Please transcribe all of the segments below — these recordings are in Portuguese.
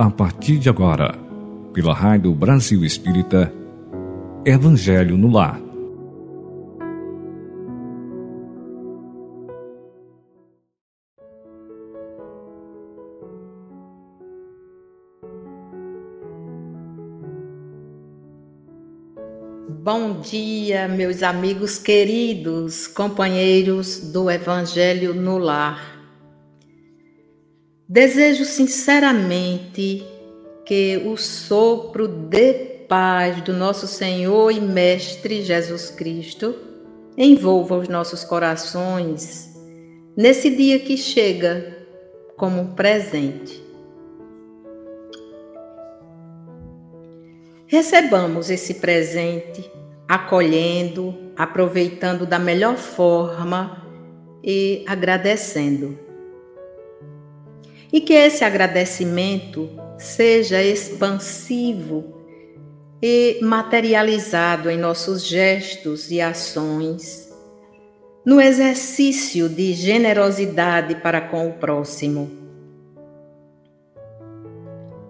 a partir de agora, pela Rádio Brasil Espírita, Evangelho no Lar. Bom dia, meus amigos queridos, companheiros do Evangelho no Lar. Desejo sinceramente que o sopro de paz do nosso Senhor e Mestre Jesus Cristo envolva os nossos corações nesse dia que chega como um presente. Recebamos esse presente acolhendo, aproveitando da melhor forma e agradecendo e que esse agradecimento seja expansivo e materializado em nossos gestos e ações, no exercício de generosidade para com o próximo.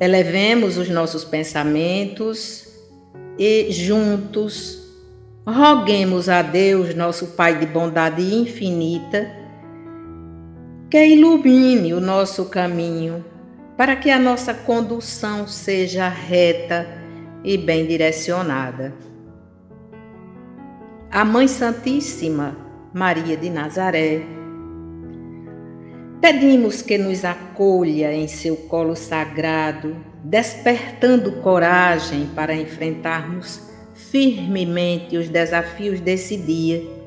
Elevemos os nossos pensamentos e, juntos, roguemos a Deus, nosso Pai de bondade infinita, que ilumine o nosso caminho, para que a nossa condução seja reta e bem direcionada. A Mãe Santíssima, Maria de Nazaré, pedimos que nos acolha em seu colo sagrado, despertando coragem para enfrentarmos firmemente os desafios desse dia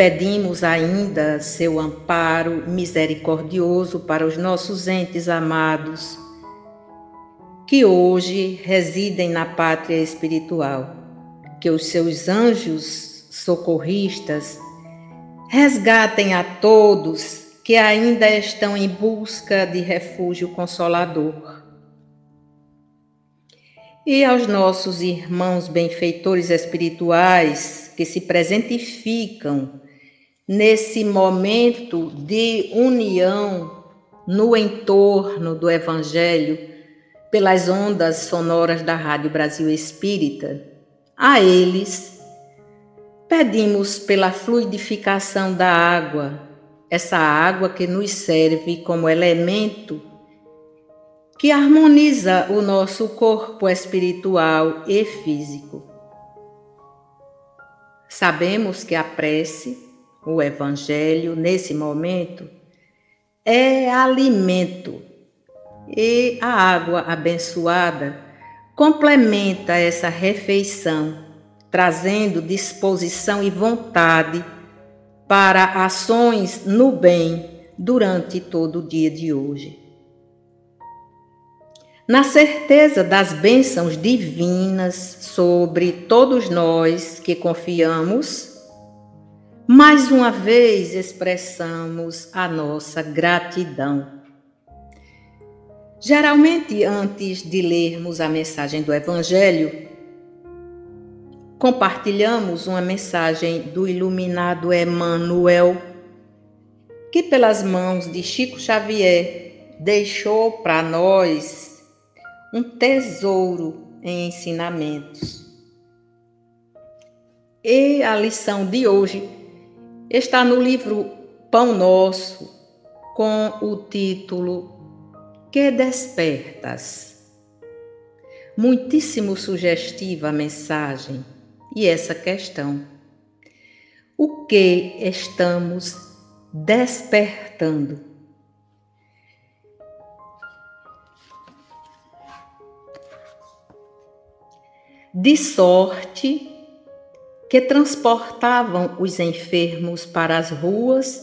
Pedimos ainda seu amparo misericordioso para os nossos entes amados, que hoje residem na pátria espiritual, que os seus anjos socorristas resgatem a todos que ainda estão em busca de refúgio consolador. E aos nossos irmãos benfeitores espirituais que se presentificam nesse momento de união no entorno do Evangelho pelas ondas sonoras da Rádio Brasil Espírita, a eles pedimos pela fluidificação da água, essa água que nos serve como elemento que harmoniza o nosso corpo espiritual e físico. Sabemos que a prece o Evangelho, nesse momento, é alimento. E a água abençoada complementa essa refeição, trazendo disposição e vontade para ações no bem durante todo o dia de hoje. Na certeza das bênçãos divinas sobre todos nós que confiamos mais uma vez expressamos a nossa gratidão. Geralmente, antes de lermos a mensagem do Evangelho, compartilhamos uma mensagem do iluminado Emmanuel, que pelas mãos de Chico Xavier deixou para nós um tesouro em ensinamentos. E a lição de hoje está no livro Pão Nosso, com o título Que Despertas. Muitíssimo sugestiva a mensagem e essa questão. O que estamos despertando? De sorte que transportavam os enfermos para as ruas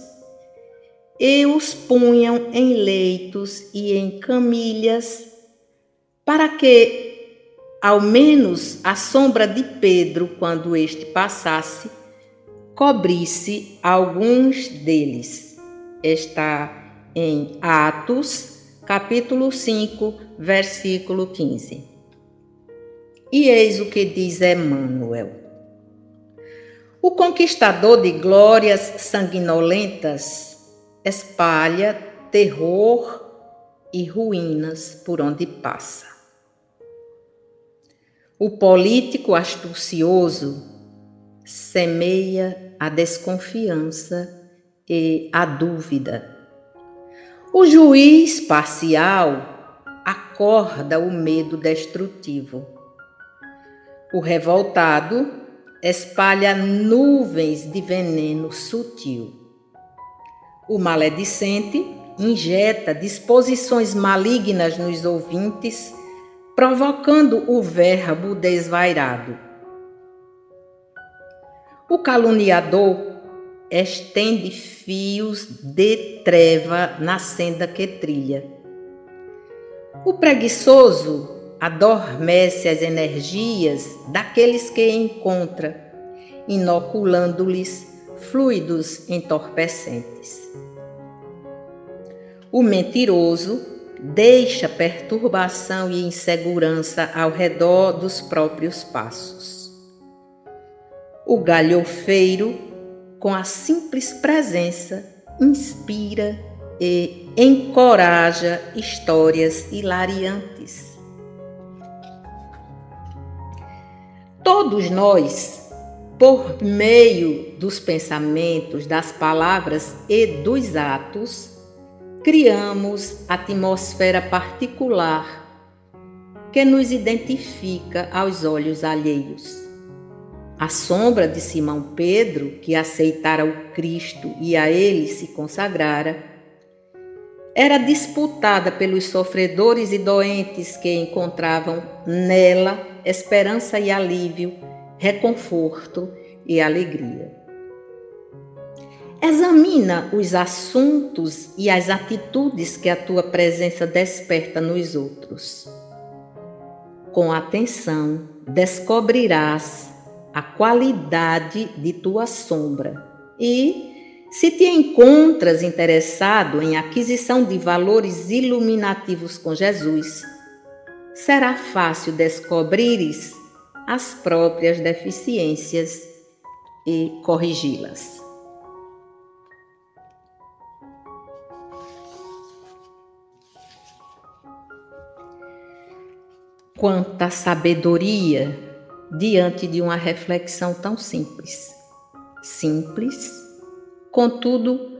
e os punham em leitos e em camilhas, para que, ao menos, a sombra de Pedro, quando este passasse, cobrisse alguns deles. Está em Atos, capítulo 5, versículo 15. E eis o que diz Emmanuel. O conquistador de glórias sanguinolentas espalha terror e ruínas por onde passa. O político astucioso semeia a desconfiança e a dúvida. O juiz parcial acorda o medo destrutivo. O revoltado espalha nuvens de veneno sutil. O maledicente injeta disposições malignas nos ouvintes, provocando o verbo desvairado. O caluniador estende fios de treva na senda que trilha. O preguiçoso adormece as energias daqueles que encontra, inoculando-lhes fluidos entorpecentes. O mentiroso deixa perturbação e insegurança ao redor dos próprios passos. O galhofeiro, com a simples presença, inspira e encoraja histórias hilariantes. Todos nós, por meio dos pensamentos, das palavras e dos atos, criamos atmosfera particular que nos identifica aos olhos alheios. A sombra de Simão Pedro, que aceitara o Cristo e a ele se consagrara, era disputada pelos sofredores e doentes que encontravam nela esperança e alívio, reconforto e alegria. Examina os assuntos e as atitudes que a tua presença desperta nos outros. Com atenção, descobrirás a qualidade de tua sombra. E, se te encontras interessado em aquisição de valores iluminativos com Jesus, será fácil descobrires as próprias deficiências e corrigi-las. Quanta sabedoria diante de uma reflexão tão simples. Simples, contudo,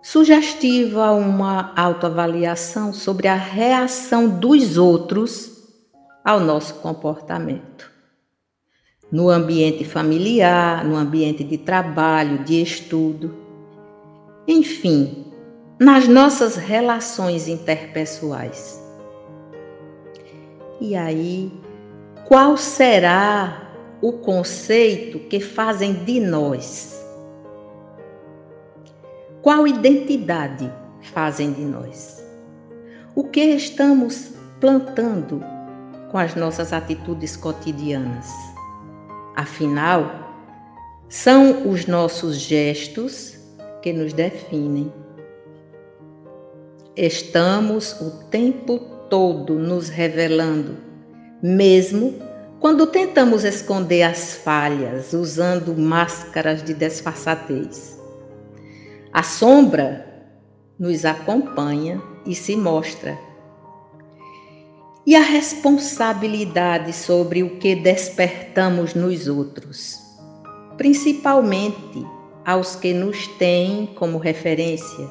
sugestiva a uma autoavaliação sobre a reação dos outros ao nosso comportamento. No ambiente familiar, no ambiente de trabalho, de estudo, enfim, nas nossas relações interpessoais. E aí qual será o conceito que fazem de nós? Qual identidade fazem de nós? O que estamos plantando com as nossas atitudes cotidianas? Afinal, são os nossos gestos que nos definem. Estamos o tempo todo nos revelando mesmo quando tentamos esconder as falhas usando máscaras de disfarçatez. A sombra nos acompanha e se mostra. E a responsabilidade sobre o que despertamos nos outros, principalmente aos que nos têm como referência,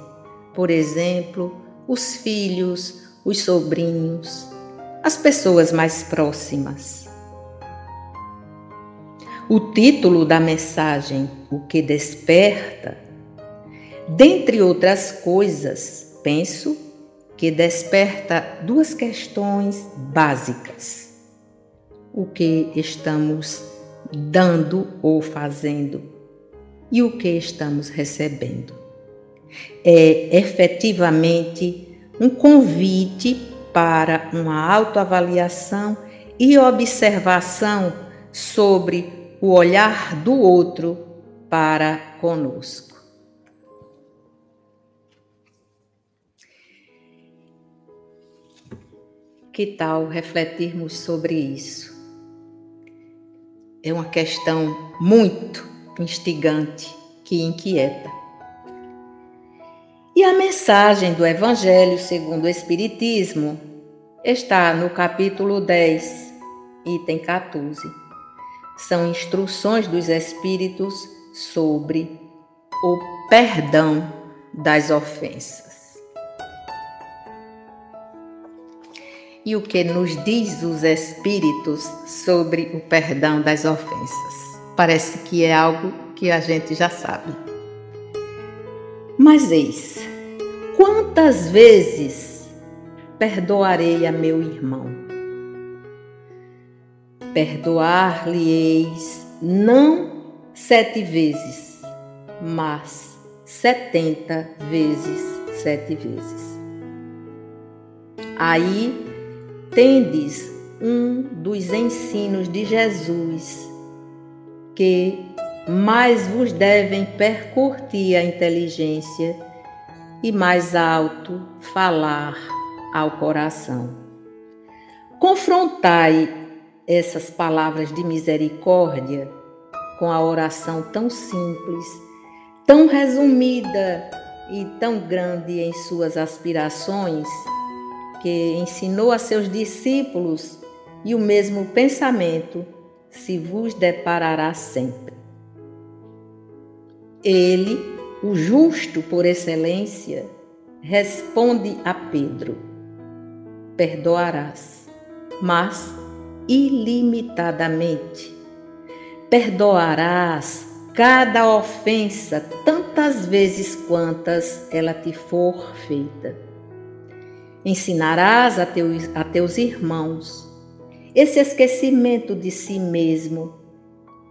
por exemplo, os filhos, os sobrinhos, as pessoas mais próximas. O título da mensagem, O que desperta, dentre outras coisas, penso que desperta duas questões básicas. O que estamos dando ou fazendo e o que estamos recebendo. É efetivamente um convite para uma autoavaliação e observação sobre o olhar do outro para conosco. Que tal refletirmos sobre isso? É uma questão muito instigante que inquieta. E a mensagem do Evangelho segundo o Espiritismo está no capítulo 10, item 14. São instruções dos Espíritos sobre o perdão das ofensas. E o que nos diz os Espíritos sobre o perdão das ofensas? Parece que é algo que a gente já sabe. Mas eis, quantas vezes perdoarei a meu irmão? Perdoar-lhe-eis não sete vezes, mas setenta vezes sete vezes. Aí tendes um dos ensinos de Jesus, que mais vos devem percutir a inteligência e mais alto falar ao coração. Confrontai essas palavras de misericórdia com a oração tão simples, tão resumida e tão grande em suas aspirações, que ensinou a seus discípulos e o mesmo pensamento se vos deparará sempre. Ele, o justo por excelência, responde a Pedro: Perdoarás, mas ilimitadamente. Perdoarás cada ofensa tantas vezes quantas ela te for feita. Ensinarás a teus, a teus irmãos esse esquecimento de si mesmo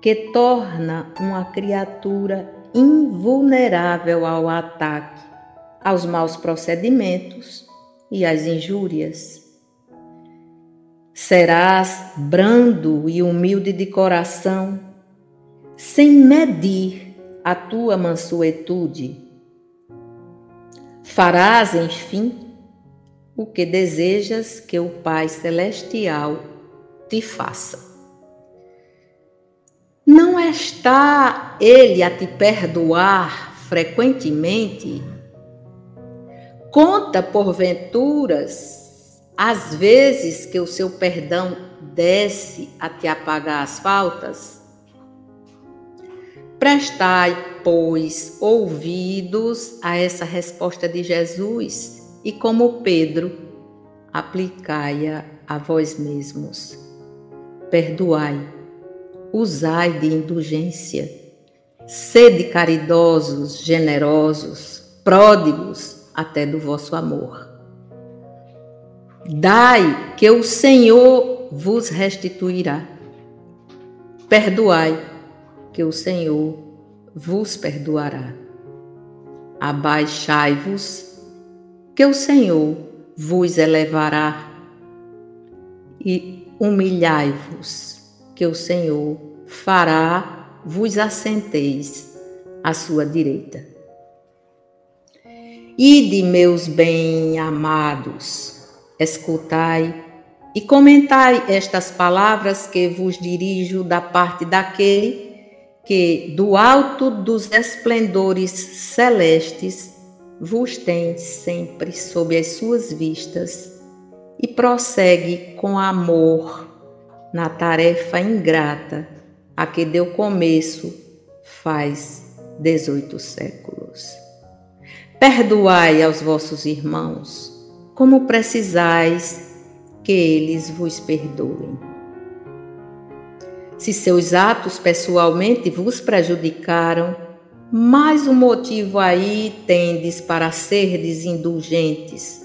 que torna uma criatura invulnerável ao ataque, aos maus procedimentos e às injúrias. Serás brando e humilde de coração, sem medir a tua mansuetude. Farás, enfim, o que desejas que o Pai Celestial te faça. Não está ele a te perdoar frequentemente? Conta, porventuras, as vezes que o seu perdão desce a te apagar as faltas? Prestai, pois, ouvidos a essa resposta de Jesus e, como Pedro, aplicai-a a vós mesmos. Perdoai usai de indulgência. Sede caridosos, generosos, pródigos até do vosso amor. Dai, que o Senhor vos restituirá. Perdoai, que o Senhor vos perdoará. Abaixai-vos, que o Senhor vos elevará. E humilhai-vos, que o Senhor fará vos assenteis à sua direita. Ide, meus bem-amados, escutai e comentai estas palavras que vos dirijo da parte daquele que, do alto dos esplendores celestes, vos tem sempre sob as suas vistas e prossegue com amor na tarefa ingrata a que deu começo faz dezoito séculos. Perdoai aos vossos irmãos, como precisais que eles vos perdoem. Se seus atos pessoalmente vos prejudicaram, mais um motivo aí tendes para serdes indulgentes,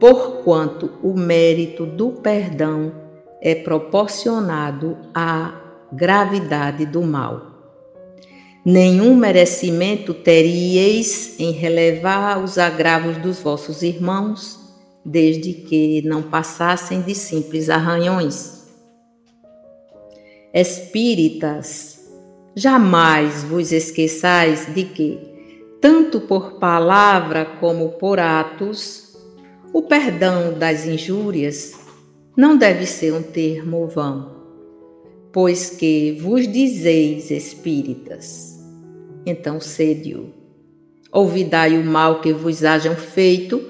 porquanto o mérito do perdão é proporcionado à gravidade do mal. Nenhum merecimento teríeis em relevar os agravos dos vossos irmãos, desde que não passassem de simples arranhões. Espíritas, jamais vos esqueçais de que, tanto por palavra como por atos, o perdão das injúrias não deve ser um termo vão, pois que vos dizeis espíritas, então sede-o. Ouvidai o mal que vos hajam feito,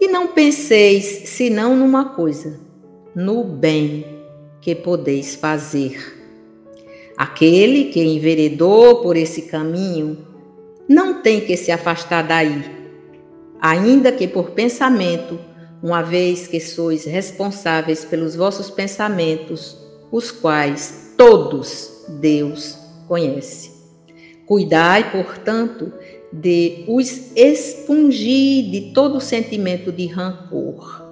e não penseis senão numa coisa, no bem que podeis fazer. Aquele que enveredou por esse caminho não tem que se afastar daí, ainda que por pensamento, uma vez que sois responsáveis pelos vossos pensamentos, os quais todos Deus conhece. Cuidai, portanto, de os expungir de todo sentimento de rancor.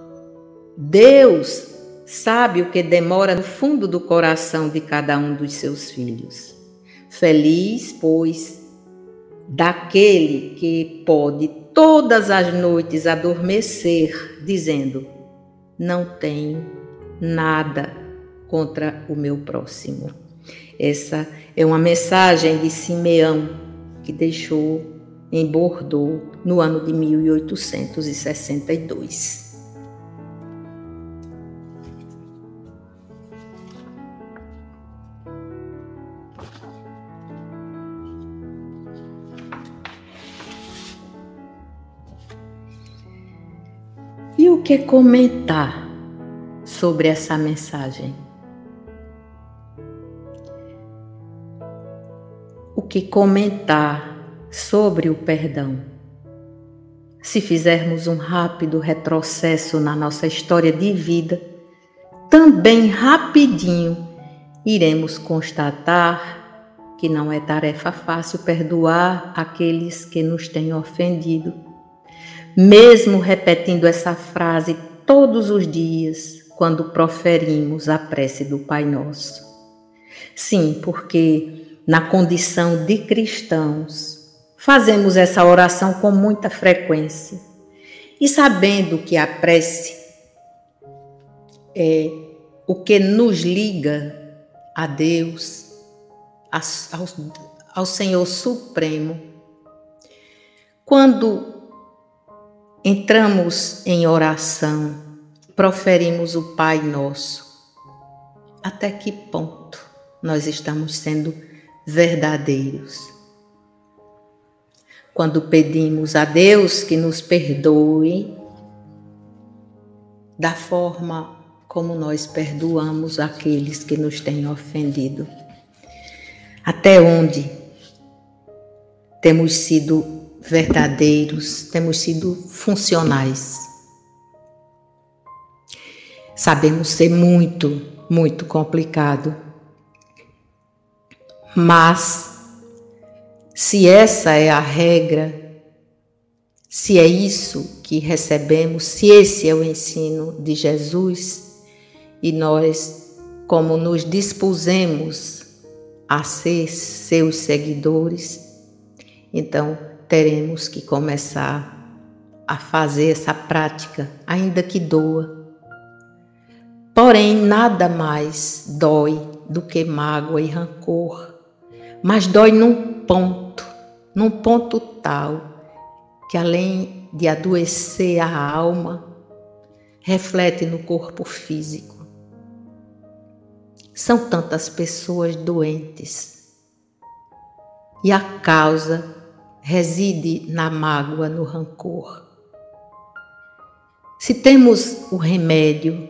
Deus sabe o que demora no fundo do coração de cada um dos seus filhos. Feliz, pois, daquele que pode todas as noites adormecer, dizendo: Não tenho nada contra o meu próximo. Essa é uma mensagem de Simeão que deixou em Bordeaux no ano de 1862. Que comentar sobre essa mensagem? O que comentar sobre o perdão. Se fizermos um rápido retrocesso na nossa história de vida, também rapidinho iremos constatar que não é tarefa fácil perdoar aqueles que nos têm ofendido. Mesmo repetindo essa frase todos os dias quando proferimos a prece do Pai Nosso. Sim, porque na condição de cristãos, fazemos essa oração com muita frequência. E sabendo que a prece é o que nos liga a Deus, ao, ao Senhor Supremo, quando entramos em oração, proferimos o Pai Nosso, até que ponto nós estamos sendo verdadeiros? quando pedimos a Deus que nos perdoe da forma como nós perdoamos aqueles que nos têm ofendido. Até onde temos sido verdadeiros, temos sido funcionais. Sabemos ser muito, muito complicado, mas se essa é a regra, se é isso que recebemos, se esse é o ensino de Jesus e nós, como nos dispusemos a ser seus seguidores, então teremos que começar a fazer essa prática, ainda que doa. Porém, nada mais dói do que mágoa e rancor, mas dói num ponto num ponto tal que, além de adoecer a alma, reflete no corpo físico. São tantas pessoas doentes e a causa reside na mágoa, no rancor. Se temos o remédio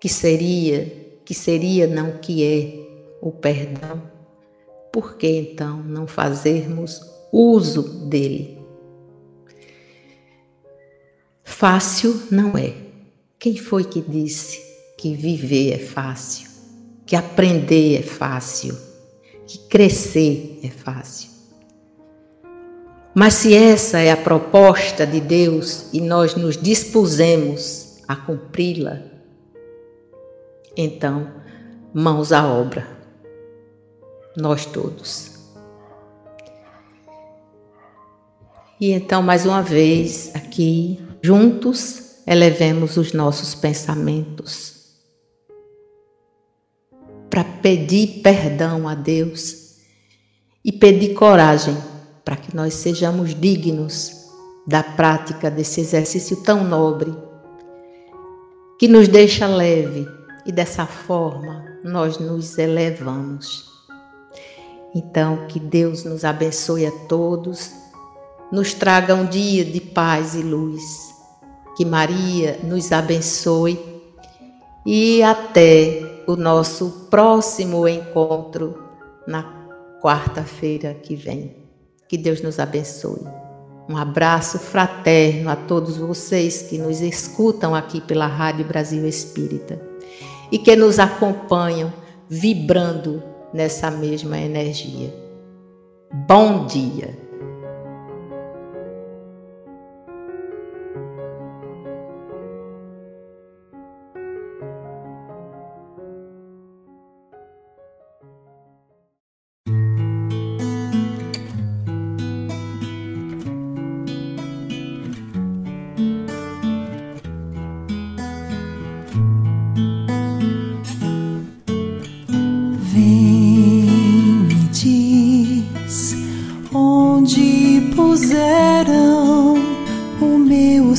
que seria, que seria não que é o perdão, por que então não fazermos uso dele? Fácil não é. Quem foi que disse que viver é fácil? Que aprender é fácil? Que crescer é fácil? Mas se essa é a proposta de Deus e nós nos dispusemos a cumpri-la, então, mãos à obra nós todos. E então, mais uma vez, aqui, juntos, elevemos os nossos pensamentos para pedir perdão a Deus e pedir coragem para que nós sejamos dignos da prática desse exercício tão nobre que nos deixa leve e dessa forma nós nos elevamos. Então, que Deus nos abençoe a todos nos traga um dia de paz e luz. Que Maria nos abençoe e até o nosso próximo encontro na quarta-feira que vem. Que Deus nos abençoe. Um abraço fraterno a todos vocês que nos escutam aqui pela Rádio Brasil Espírita e que nos acompanham vibrando nessa mesma energia. Bom dia!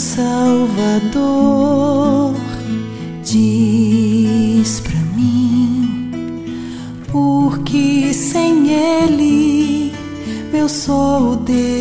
Salvador, diz pra mim, porque sem Ele eu sou o Deus.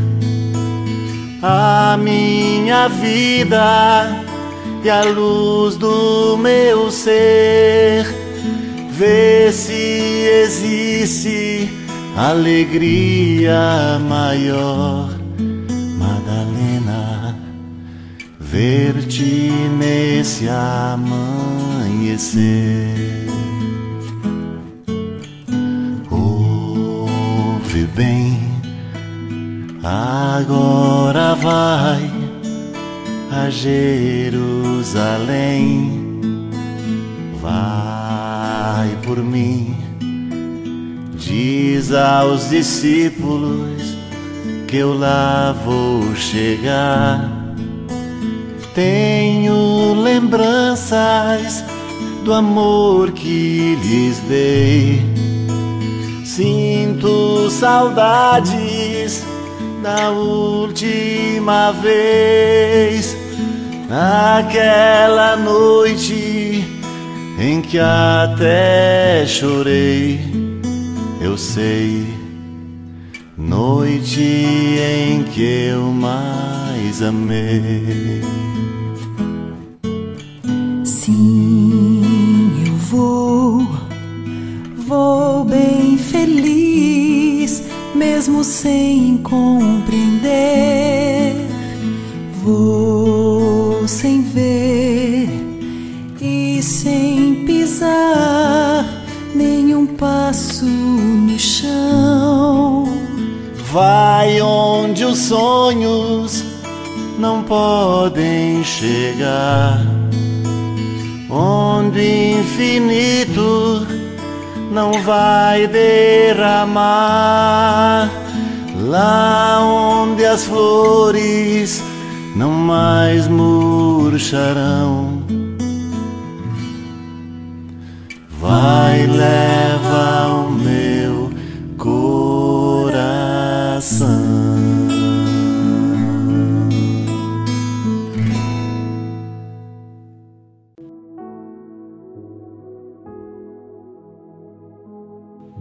A minha vida e a luz do meu ser. Vê se existe alegria maior ver-te nesse amanhecer. Ouve bem, agora vai a Jerusalém. Vai por mim, diz aos discípulos que eu lá vou chegar tenho lembranças do amor que lhes dei. Sinto saudades da última vez, naquela noite em que até chorei. Eu sei, noite em que eu mais amei. Sim, eu vou, vou bem feliz, mesmo sem podem chegar onde infinito não vai derramar, lá onde as flores não mais murcharão. Vai, leva